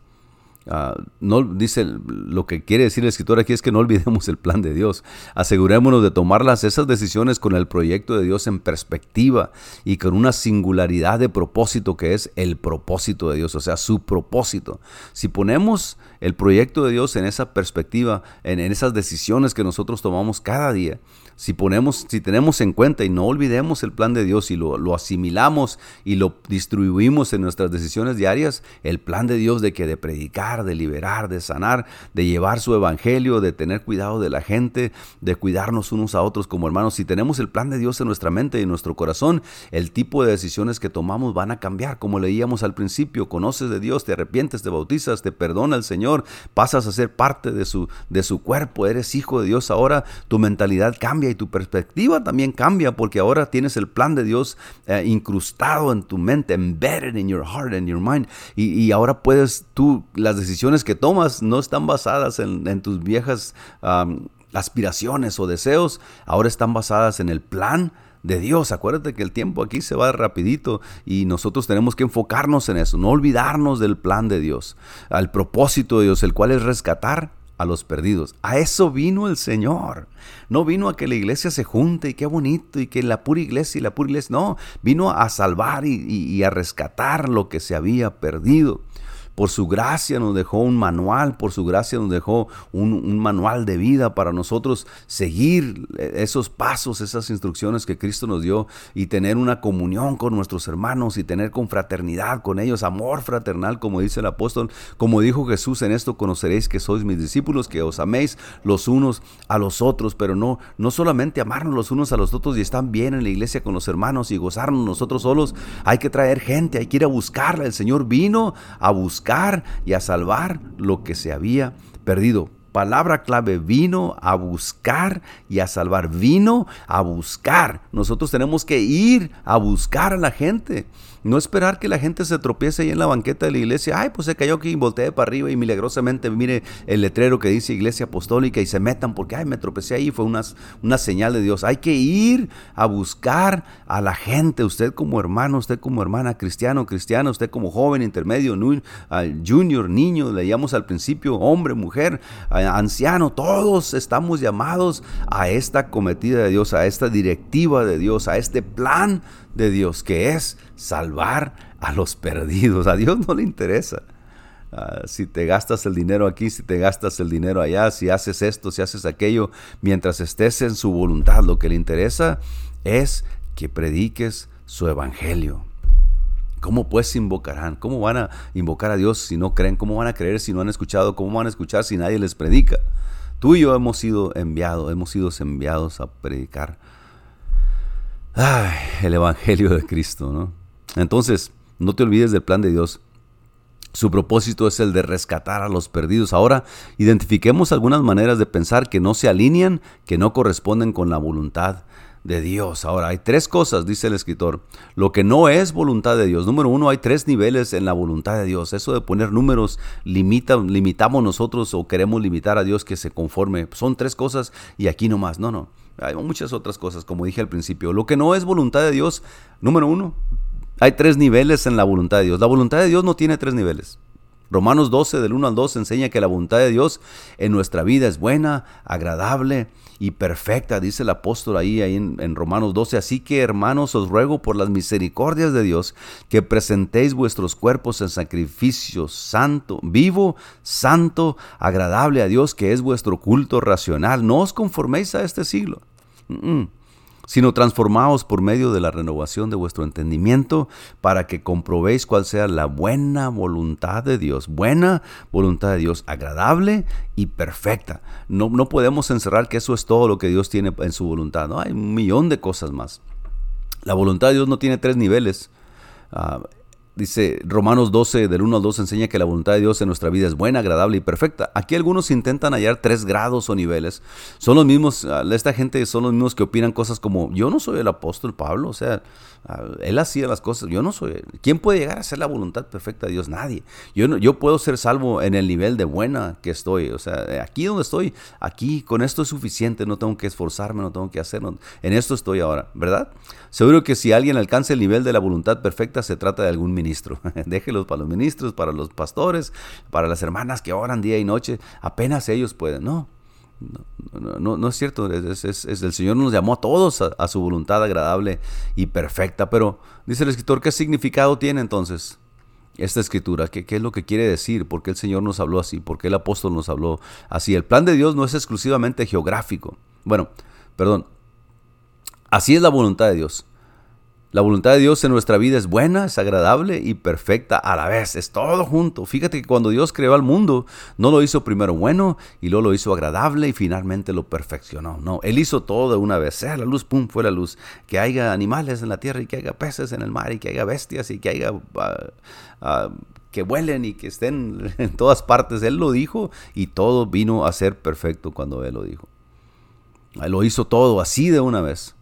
Ah, no dice lo que quiere decir el escritor aquí es que no olvidemos el plan de Dios. Asegurémonos de tomarlas esas decisiones con el proyecto de Dios en perspectiva y con una singularidad de propósito que es el propósito de Dios, o sea, su propósito. Si ponemos el proyecto de Dios en esa perspectiva, en, en esas decisiones que nosotros tomamos cada día, si ponemos, si tenemos en cuenta y no olvidemos el plan de Dios y lo, lo, asimilamos y lo distribuimos en nuestras decisiones diarias, el plan de Dios de que de predicar, de liberar, de sanar, de llevar su evangelio, de tener cuidado de la gente, de cuidarnos unos a otros como hermanos, si tenemos el plan de Dios en nuestra mente y en nuestro corazón, el tipo de decisiones que tomamos van a cambiar, como leíamos al principio, conoces de Dios, te arrepientes, te bautizas, te perdona el Señor, pasas a ser parte de su, de su cuerpo, eres hijo de Dios. Ahora, tu mentalidad cambia y tu perspectiva también cambia porque ahora tienes el plan de Dios eh, incrustado en tu mente, embedded in your heart and your mind. Y, ahora puedes tú, las decisiones que tomas no están basadas en, tus viejas aspiraciones o deseos, ahora están basadas en el plan de Dios. Acuérdate que el tiempo aquí se va rapidito y nosotros tenemos que enfocarnos en eso, no olvidarnos del plan de Dios, al propósito de Dios, el cual es rescatar a los perdidos. A eso vino el Señor. No vino a que la iglesia se junte y qué bonito y que la pura iglesia y la pura iglesia. No, vino a salvar y, y a rescatar lo que se había perdido. Por su gracia nos dejó un manual, por su gracia nos dejó un, manual de vida para nosotros seguir esos pasos, esas instrucciones que Cristo nos dio y tener una comunión con nuestros hermanos y tener confraternidad con ellos, amor fraternal, como dice el apóstol, como dijo Jesús, en esto conoceréis que sois mis discípulos, que os améis los unos a los otros, pero no, no solamente amarnos los unos a los otros y estar bien en la iglesia con los hermanos y gozarnos nosotros solos, hay que traer gente, hay que ir a buscarla. El Señor vino a buscar y a salvar lo que se había perdido. Palabra clave, vino a buscar y a salvar. Vino a buscar. Nosotros tenemos que ir a buscar a la gente. No esperar que la gente se tropiece ahí en la banqueta de la iglesia. Ay, pues se cayó aquí y volteé para arriba y milagrosamente mire el letrero que dice iglesia apostólica y se metan porque, ay, me tropecé ahí. Fue una, una señal de Dios. Hay que ir a buscar a la gente. Usted como hermano, usted como hermana, cristiano, cristiano, usted como joven, intermedio, junior, niño, leíamos al principio, hombre, mujer, anciano, todos estamos llamados a esta cometida de Dios, a esta directiva de Dios, a este plan de Dios, que es salvar a los perdidos. A Dios no le interesa. Ah, si te gastas el dinero aquí, si te gastas el dinero allá, si haces esto, si haces aquello, mientras estés en su voluntad, lo que le interesa es que prediques su evangelio. ¿Cómo pues invocarán? ¿Cómo van a invocar a Dios si no creen? ¿Cómo van a creer si no han escuchado? ¿Cómo van a escuchar si nadie les predica? Tú y yo hemos sido enviados, hemos sido enviados a predicar el Evangelio de Cristo, ¿no? Entonces, no te olvides del plan de Dios. Su propósito es el de rescatar a los perdidos. Ahora, identifiquemos algunas maneras de pensar que no se alinean, que no corresponden con la voluntad de Dios. Ahora, hay tres cosas, dice el escritor. Lo que no es voluntad de Dios. Número uno, hay tres niveles en la voluntad de Dios. Eso de poner números, limita, limitamos nosotros o queremos limitar a Dios que se conforme. Son tres cosas y aquí no más. No, no. Hay muchas otras cosas, como dije al principio. Lo que no es voluntad de Dios, número uno, hay tres niveles en la voluntad de Dios. La voluntad de Dios no tiene tres niveles. Romanos 12, del 1 al 2, enseña que la voluntad de Dios en nuestra vida es buena, agradable y perfecta, dice el apóstol ahí, ahí en, Romanos 12. Así que, hermanos, os ruego por las misericordias de Dios que presentéis vuestros cuerpos en sacrificio santo, vivo, santo, agradable a Dios, que es vuestro culto racional. No os conforméis a este siglo. Sino transformaos por medio de la renovación de vuestro entendimiento para que comprobéis cuál sea la buena voluntad de Dios, buena voluntad de Dios, agradable y perfecta. No, no podemos encerrar que eso es todo lo que Dios tiene en su voluntad, ¿no? hay un millón de cosas más. La voluntad de Dios no tiene tres niveles. Uh, Dice Romanos 12, del 1 al 2, enseña que la voluntad de Dios en nuestra vida es buena, agradable y perfecta. Aquí algunos intentan hallar tres grados o niveles. Son los mismos, esta gente son los mismos que opinan cosas como, yo no soy el apóstol Pablo, o sea, él hacía las cosas, yo no soy. ¿Quién puede llegar a ser la voluntad perfecta de Dios? Nadie. Yo, no, yo puedo ser salvo en el nivel de buena que estoy. O sea, aquí donde estoy, aquí con esto es suficiente, no tengo que esforzarme, no tengo que hacerlo. En esto estoy ahora, ¿verdad? Seguro que si alguien alcanza el nivel de la voluntad perfecta, se trata de algún ministro. Déjelos para los ministros, para los pastores, para las hermanas que oran día y noche. Apenas ellos pueden. No, no, no, no es cierto. Es, el Señor nos llamó a todos a, a, su voluntad agradable y perfecta. Pero dice el escritor, ¿qué significado tiene entonces? Esta escritura, ¿qué, ¿qué es lo que quiere decir? ¿Por qué el Señor nos habló así? ¿Por qué el apóstol nos habló así? El plan de Dios no es exclusivamente geográfico. Bueno, perdón, así es la voluntad de Dios. La voluntad de Dios en nuestra vida es buena, es agradable y perfecta a la vez. Es todo junto. Fíjate que cuando Dios creó al mundo, no lo hizo primero bueno y luego lo hizo agradable y finalmente lo perfeccionó. No, Él hizo todo de una vez. Sea la luz, pum, fue la luz. Que haya animales en la tierra y que haya peces en el mar y que haya bestias y que haya... Uh, uh, que vuelen y que estén en todas partes. Él lo dijo y todo vino a ser perfecto cuando Él lo dijo. Él lo hizo todo así de una vez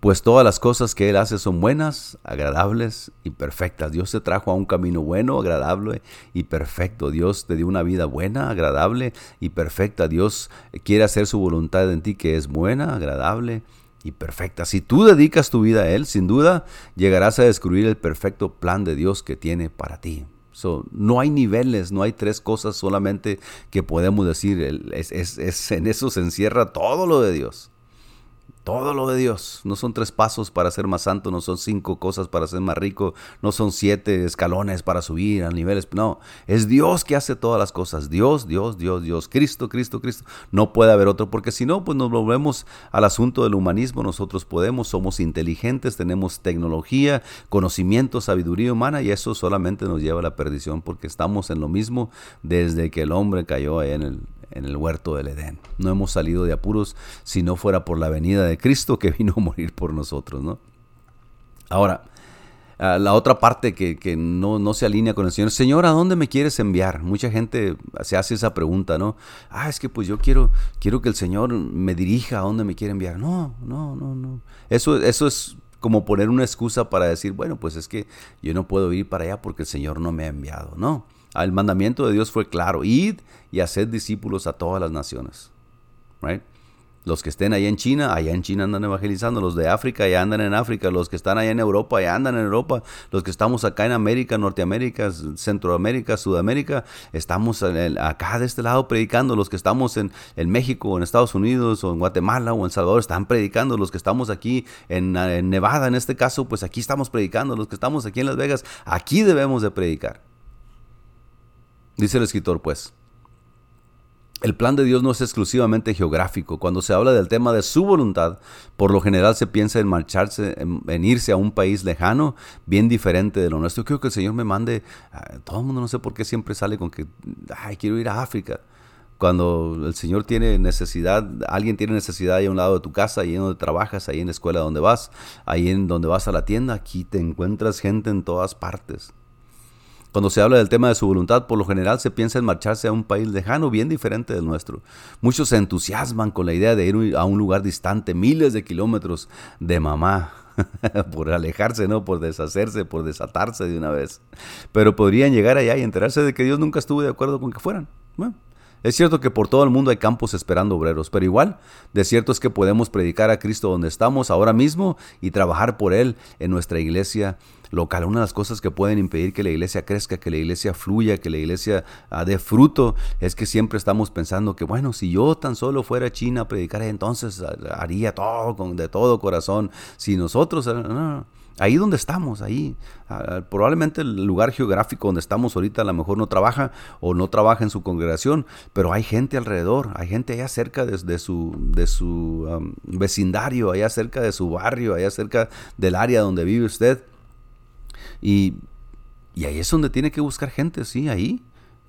pues todas las cosas que Él hace son buenas, agradables y perfectas. Dios te trajo a un camino bueno, agradable y perfecto. Dios te dio una vida buena, agradable y perfecta. Dios quiere hacer su voluntad en ti que es buena, agradable y perfecta. Si tú dedicas tu vida a Él, sin duda llegarás a descubrir el perfecto plan de Dios que tiene para ti. So, no hay niveles, no hay tres cosas solamente que podemos decir. Es, en eso se encierra todo lo de Dios. Todo lo de Dios. No son tres pasos para ser más santo, no son cinco cosas para ser más rico, no son siete escalones para subir a niveles. No, es Dios que hace todas las cosas. Dios, Dios, Dios, Dios. Cristo, Cristo, Cristo. No puede haber otro, porque si no, pues nos volvemos al asunto del humanismo. Nosotros podemos, somos inteligentes, tenemos tecnología, conocimiento, sabiduría humana, y eso solamente nos lleva a la perdición, porque estamos en lo mismo desde que el hombre cayó ahí en el, en el huerto del Edén. No hemos salido de apuros si no fuera por la venida de Cristo que vino a morir por nosotros, ¿no? Ahora, ah, la otra parte que, que no, no, se alinea con el Señor, Señor, ¿a dónde me quieres enviar? Mucha gente se hace esa pregunta, ¿no? Ah, es que pues yo quiero, quiero que el Señor me dirija a dónde me quiere enviar. No, no, no, no. Eso, eso es como poner una excusa para decir, bueno, pues es que yo no puedo ir para allá porque el Señor no me ha enviado. No, el mandamiento de Dios fue claro, id y haced discípulos a todas las naciones. Los que estén allá en China, allá en China andan evangelizando. Los de África, allá andan en África. Los que están allá en Europa, allá andan en Europa. Los que estamos acá en América, Norteamérica, Centroamérica, Sudamérica, estamos acá de este lado predicando. Los que estamos en, en, México, en Estados Unidos, o en Guatemala, o en Salvador, están predicando. Los que estamos aquí en, en Nevada, en este caso, pues aquí estamos predicando. Los que estamos aquí en Las Vegas, aquí debemos de predicar. Dice el escritor, pues, el plan de Dios no es exclusivamente geográfico. Cuando se habla del tema de su voluntad, por lo general se piensa en marcharse, en, irse a un país lejano, bien diferente de lo nuestro. Creo que el Señor me mande, todo el mundo no sé por qué siempre sale con que, ay, quiero ir a África. Cuando el Señor tiene necesidad, alguien tiene necesidad ahí a un lado de tu casa, ahí en donde trabajas, ahí en la escuela donde vas, ahí en donde vas a la tienda, aquí te encuentras gente en todas partes. Cuando se habla del tema de su voluntad, por lo general se piensa en marcharse a un país lejano, bien diferente del nuestro. Muchos se entusiasman con la idea de ir a un lugar distante, miles de kilómetros de mamá, por alejarse, ¿no? Por deshacerse, por desatarse de una vez. Pero podrían llegar allá y enterarse de que Dios nunca estuvo de acuerdo con que fueran. Bueno, es cierto que por todo el mundo hay campos esperando obreros, pero igual, de cierto es que podemos predicar a Cristo donde estamos ahora mismo y trabajar por Él en nuestra iglesia local. Una de las cosas que pueden impedir que la iglesia crezca, que la iglesia fluya, que la iglesia ah, dé fruto, es que siempre estamos pensando que, bueno, si yo tan solo fuera a China a predicar, entonces ah, haría todo con, de todo corazón. Si nosotros... Ah, ahí donde estamos, ahí. probablemente el lugar geográfico donde estamos ahorita a lo mejor no trabaja o no trabaja en su congregación, pero hay gente alrededor, hay gente allá cerca de, su, de su vecindario, allá cerca de su barrio, allá cerca del área donde vive usted. Y, y ahí es donde tiene que buscar gente, sí, ahí.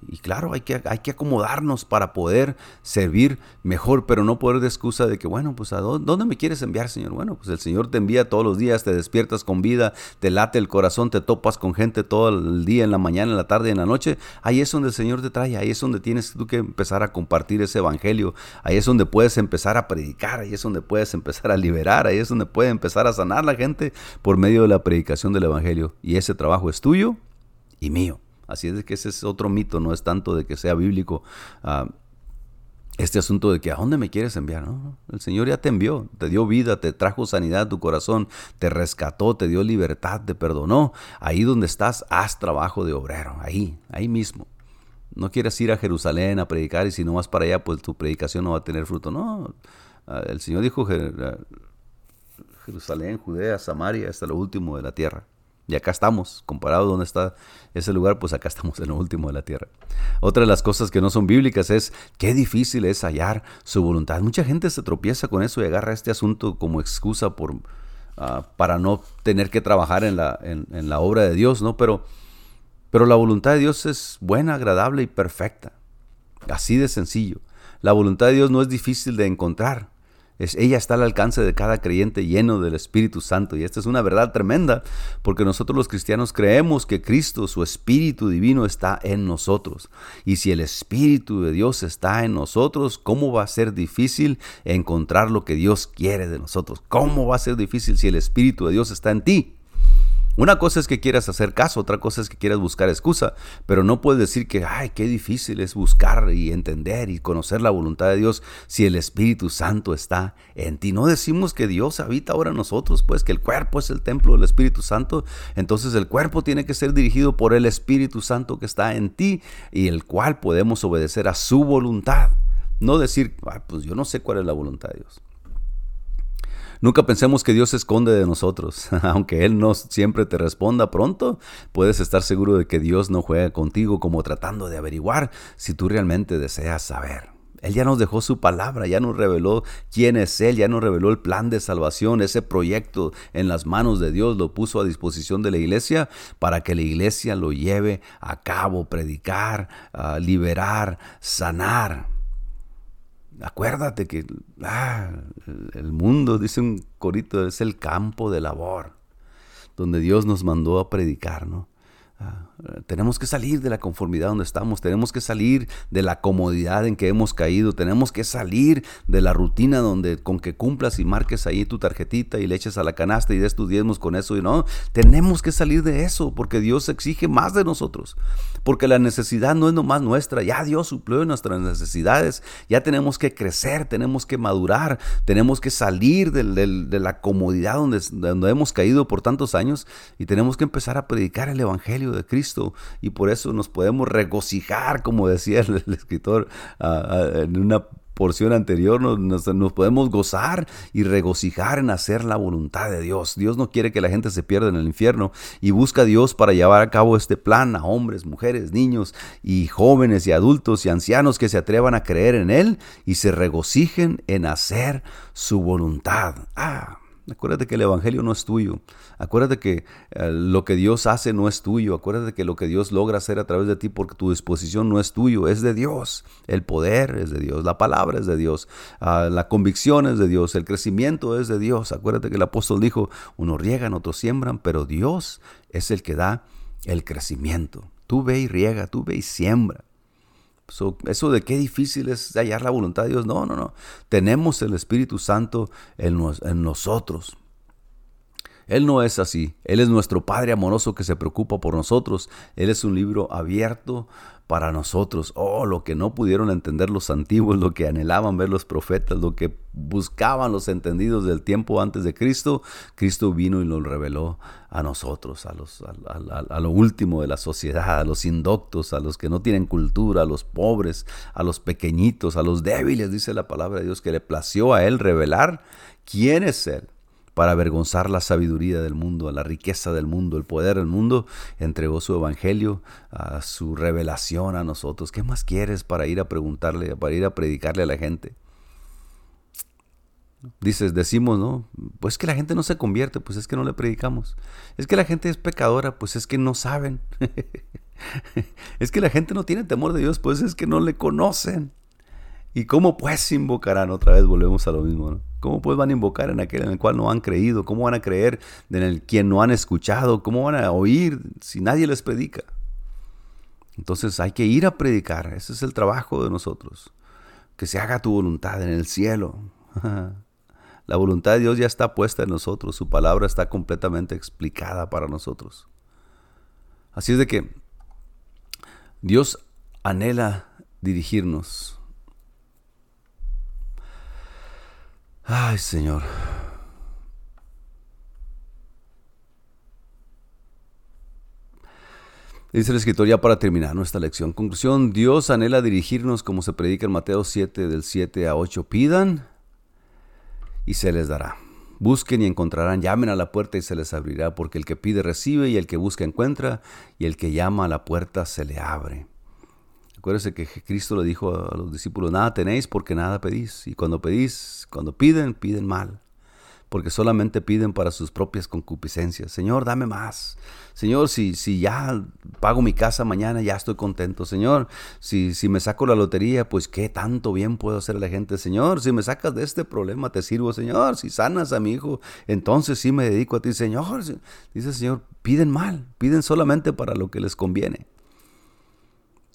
Y claro, hay que, hay que acomodarnos para poder servir mejor, pero no poder de excusa de que, bueno, pues ¿a dónde, me quieres enviar, Señor? Bueno, pues el Señor te envía todos los días, te despiertas con vida, te late el corazón, te topas con gente todo el día, en la mañana, en la tarde, en la noche. Ahí es donde el Señor te trae, ahí es donde tienes tú que empezar a compartir ese evangelio, ahí es donde puedes empezar a predicar, ahí es donde puedes empezar a liberar, ahí es donde puede empezar a sanar la gente por medio de la predicación del evangelio. Y ese trabajo es tuyo y mío. Así es que ese es otro mito, no es tanto de que sea bíblico. Ah, este asunto de que a dónde me quieres enviar, ¿no? El Señor ya te envió, te dio vida, te trajo sanidad a tu corazón, te rescató, te dio libertad, te perdonó. Ahí donde estás, haz trabajo de obrero, ahí, ahí mismo. No quieres ir a Jerusalén a predicar y si no vas para allá, pues tu predicación no va a tener fruto. No, ah, el Señor dijo ah, Jerusalén, Judea, Samaria, hasta lo último de la tierra. Y acá estamos, comparado a donde está ese lugar, pues acá estamos en lo último de la tierra. Otra de las cosas que no son bíblicas es qué difícil es hallar su voluntad. Mucha gente se tropieza con eso y agarra este asunto como excusa por, ah, para no tener que trabajar en la, en, la obra de Dios, ¿no? Pero, pero la voluntad de Dios es buena, agradable y perfecta. Así de sencillo. La voluntad de Dios no es difícil de encontrar ella está al alcance de cada creyente lleno del Espíritu Santo. Y esta es una verdad tremenda, porque nosotros los cristianos creemos que Cristo, su Espíritu Divino, está en nosotros. Y si el Espíritu de Dios está en nosotros, ¿cómo va a ser difícil encontrar lo que Dios quiere de nosotros? ¿Cómo va a ser difícil si el Espíritu de Dios está en ti? Una cosa es que quieras hacer caso, otra cosa es que quieras buscar excusa, pero no puedes decir que, ay, qué difícil es buscar y entender y conocer la voluntad de Dios si el Espíritu Santo está en ti. No decimos que Dios habita ahora en nosotros, pues que el cuerpo es el templo del Espíritu Santo, entonces el cuerpo tiene que ser dirigido por el Espíritu Santo que está en ti y el cual podemos obedecer a su voluntad. No decir, pues yo no sé cuál es la voluntad de Dios. Nunca pensemos que Dios se esconde de nosotros. Aunque Él no siempre te responda pronto, puedes estar seguro de que Dios no juega contigo como tratando de averiguar si tú realmente deseas saber. Él ya nos dejó su palabra, ya nos reveló quién es Él, ya nos reveló el plan de salvación, ese proyecto en las manos de Dios lo puso a disposición de la iglesia para que la iglesia lo lleve a cabo, predicar, liberar, sanar. Acuérdate que ah, el mundo, dice un corito, es el campo de labor, donde Dios nos mandó a predicar, ¿no? Ah, tenemos que salir de la conformidad donde estamos, tenemos que salir de la comodidad en que hemos caído, tenemos que salir de la rutina donde con que cumplas y marques ahí tu tarjetita y le eches a la canasta y des tus diezmos con eso y no, tenemos que salir de eso porque Dios exige más de nosotros, porque la necesidad no es nomás nuestra, ya Dios suplió nuestras necesidades, ya tenemos que crecer, tenemos que madurar, tenemos que salir de la comodidad donde, donde hemos caído por tantos años y tenemos que empezar a predicar el Evangelio de Cristo y por eso nos podemos regocijar, como decía el, escritor en una porción anterior, nos, podemos gozar y regocijar en hacer la voluntad de Dios. Dios no quiere que la gente se pierda en el infierno y busca a Dios para llevar a cabo este plan a hombres, mujeres, niños y jóvenes y adultos y ancianos que se atrevan a creer en Él y se regocijen en hacer su voluntad. Ah, Acuérdate que el Evangelio no es tuyo. Acuérdate que eh, lo que Dios hace no es tuyo. Acuérdate que lo que Dios logra hacer a través de ti porque tu disposición no es tuyo, es de Dios. El poder es de Dios, la palabra es de Dios, ah, la convicción es de Dios, el crecimiento es de Dios. Acuérdate que el apóstol dijo, unos riegan, otros siembran, pero Dios es el que da el crecimiento. Tú ve y riega, tú ve y siembra. Eso de qué difícil es hallar la voluntad de Dios. No, no, no. Tenemos el Espíritu Santo en, en nosotros. Él no es así. Él es nuestro Padre amoroso que se preocupa por nosotros. Él es un libro abierto para nosotros. Oh, lo que no pudieron entender los antiguos, lo que anhelaban ver los profetas, lo que buscaban los entendidos del tiempo antes de Cristo, Cristo vino y lo reveló a nosotros, a, los, a, lo último de la sociedad, a los indoctos, a los que no tienen cultura, a los pobres, a los pequeñitos, a los débiles, dice la palabra de Dios, que le plació a Él revelar quién es Él para avergonzar la sabiduría del mundo, la riqueza del mundo, el poder del mundo, entregó su evangelio, a su revelación a nosotros. ¿Qué más quieres para ir a preguntarle, para ir a predicarle a la gente? Dices, decimos, ¿no? Pues que la gente no se convierte, pues es que no le predicamos. Es que la gente es pecadora, pues es que no saben. es que la gente no tiene temor de Dios, pues es que no le conocen. ¿Y cómo pues invocarán? Otra vez volvemos a lo mismo, ¿no? ¿Cómo pues van a invocar en aquel en el cual no han creído? ¿Cómo van a creer en el quien no han escuchado? ¿Cómo van a oír si nadie les predica? Entonces hay que ir a predicar. Ese es el trabajo de nosotros. Que se haga tu voluntad en el cielo. La voluntad de Dios ya está puesta en nosotros. Su palabra está completamente explicada para nosotros. Así es de que Dios anhela dirigirnos Ay, Señor. Dice el escritor ya para terminar nuestra lección. Conclusión, Dios anhela dirigirnos como se predica en Mateo 7 del 7 a 8. Pidan y se les dará. Busquen y encontrarán, llamen a la puerta y se les abrirá, porque el que pide recibe y el que busca encuentra y el que llama a la puerta se le abre. Acuérdense que Cristo le dijo a los discípulos, nada tenéis porque nada pedís. Y cuando pedís, cuando piden, piden mal. Porque solamente piden para sus propias concupiscencias. Señor, dame más. Señor, si, si ya pago mi casa mañana, ya estoy contento. Señor, si, si me saco la lotería, pues qué tanto bien puedo hacer a la gente. Señor, si me sacas de este problema, te sirvo. Señor, si sanas a mi hijo, entonces sí me dedico a ti. Señor, dice el Señor, piden mal. Piden solamente para lo que les conviene.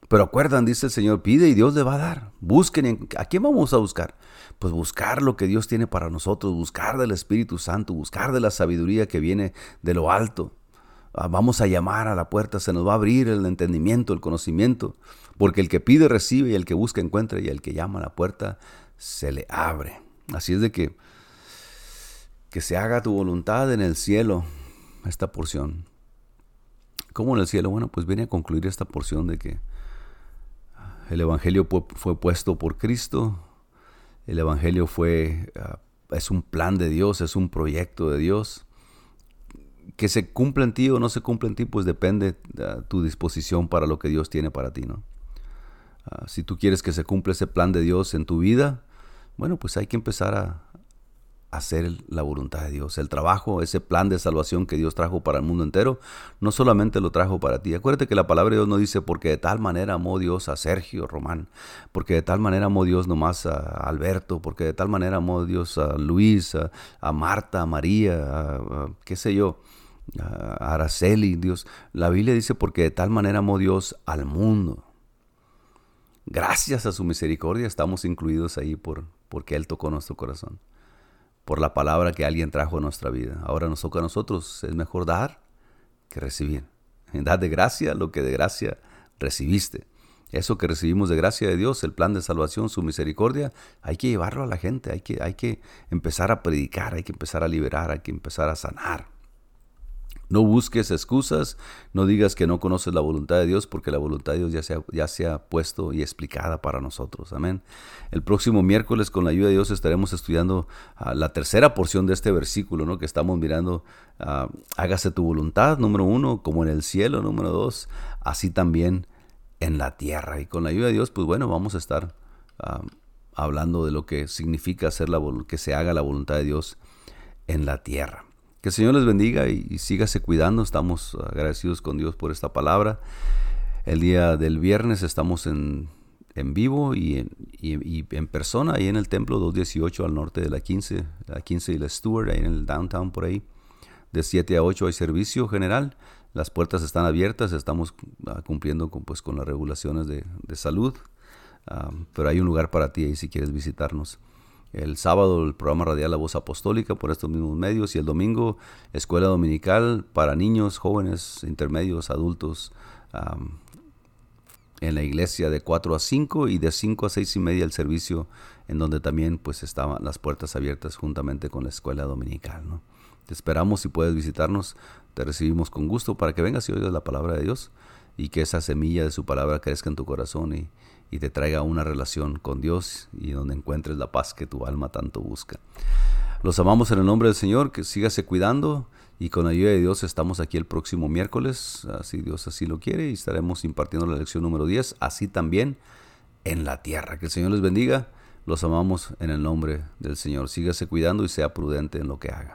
Pero acuerdan, dice el Señor, pide y Dios le va a dar. Busquen. ¿A quién vamos a buscar? Pues buscar lo que Dios tiene para nosotros, buscar del Espíritu Santo, buscar de la sabiduría que viene de lo alto. Ah, vamos a llamar a la puerta, se nos va a abrir el entendimiento, el conocimiento, porque el que pide recibe y el que busca encuentra y el que llama a la puerta se le abre. Así es de que que se haga tu voluntad en el cielo, esta porción. ¿Cómo en el cielo? Bueno, pues viene a concluir esta porción de que el Evangelio fue puesto por Cristo. El Evangelio fue, ah, es un plan de Dios, es un proyecto de Dios. Que se cumpla en ti o no se cumpla en ti, pues depende de tu disposición para lo que Dios tiene para ti, ¿no? Ah, si tú quieres que se cumpla ese plan de Dios en tu vida, bueno, pues hay que empezar a, hacer la voluntad de Dios. El trabajo, ese plan de salvación que Dios trajo para el mundo entero, no solamente lo trajo para ti. Acuérdate que la palabra de Dios no dice porque de tal manera amó Dios a Sergio Román, porque de tal manera amó Dios nomás a Alberto, porque de tal manera amó Dios a Luis, a, Marta, a María, a, qué sé yo, a Araceli, Dios. La Biblia dice porque de tal manera amó Dios al mundo. Gracias a su misericordia estamos incluidos ahí por, porque Él tocó nuestro corazón por la palabra que alguien trajo a nuestra vida. Ahora nos toca a nosotros, es mejor dar que recibir. Dar de gracia lo que de gracia recibiste. Eso que recibimos de gracia de Dios, el plan de salvación, su misericordia, hay que llevarlo a la gente, hay que, hay que empezar a predicar, hay que empezar a liberar, hay que empezar a sanar. No busques excusas, no digas que no conoces la voluntad de Dios, porque la voluntad de Dios ya se, ha, puesto y explicada para nosotros. Amén. El próximo miércoles, con la ayuda de Dios, estaremos estudiando ah, la tercera porción de este versículo, ¿no? Que estamos mirando, ah, hágase tu voluntad, número uno, como en el cielo, número dos, así también en la tierra. Y con la ayuda de Dios, pues bueno, vamos a estar ah, hablando de lo que significa hacer la, que se haga la voluntad de Dios en la tierra. Que el Señor les bendiga y, sígase cuidando. Estamos agradecidos con Dios por esta palabra. El día del viernes estamos en, vivo y en, en, persona, ahí en el templo 218 al norte de la 15, la 15 y la Stewart, ahí en el downtown por ahí. De 7 a 8 hay servicio general. Las puertas están abiertas, estamos ah, cumpliendo con, pues, con las regulaciones de, salud, ah, pero hay un lugar para ti ahí si quieres visitarnos. El sábado el programa radial La Voz Apostólica por estos mismos medios y el domingo Escuela Dominical para niños, jóvenes, intermedios, adultos en la iglesia de 4 a 5 y de 5 a 6 y media el servicio en donde también pues estaban las puertas abiertas juntamente con la escuela dominical. Te esperamos si puedes visitarnos, te recibimos con gusto para que vengas y oigas la palabra de Dios y que esa semilla de su palabra crezca en tu corazón y, y te traiga una relación con Dios y donde encuentres la paz que tu alma tanto busca. Los amamos en el nombre del Señor, que sígase cuidando y con la ayuda de Dios estamos aquí el próximo miércoles, así Dios así lo quiere, y estaremos impartiendo la lección número 10, así también en la tierra. Que el Señor les bendiga, los amamos en el nombre del Señor. Sígase cuidando y sea prudente en lo que haga.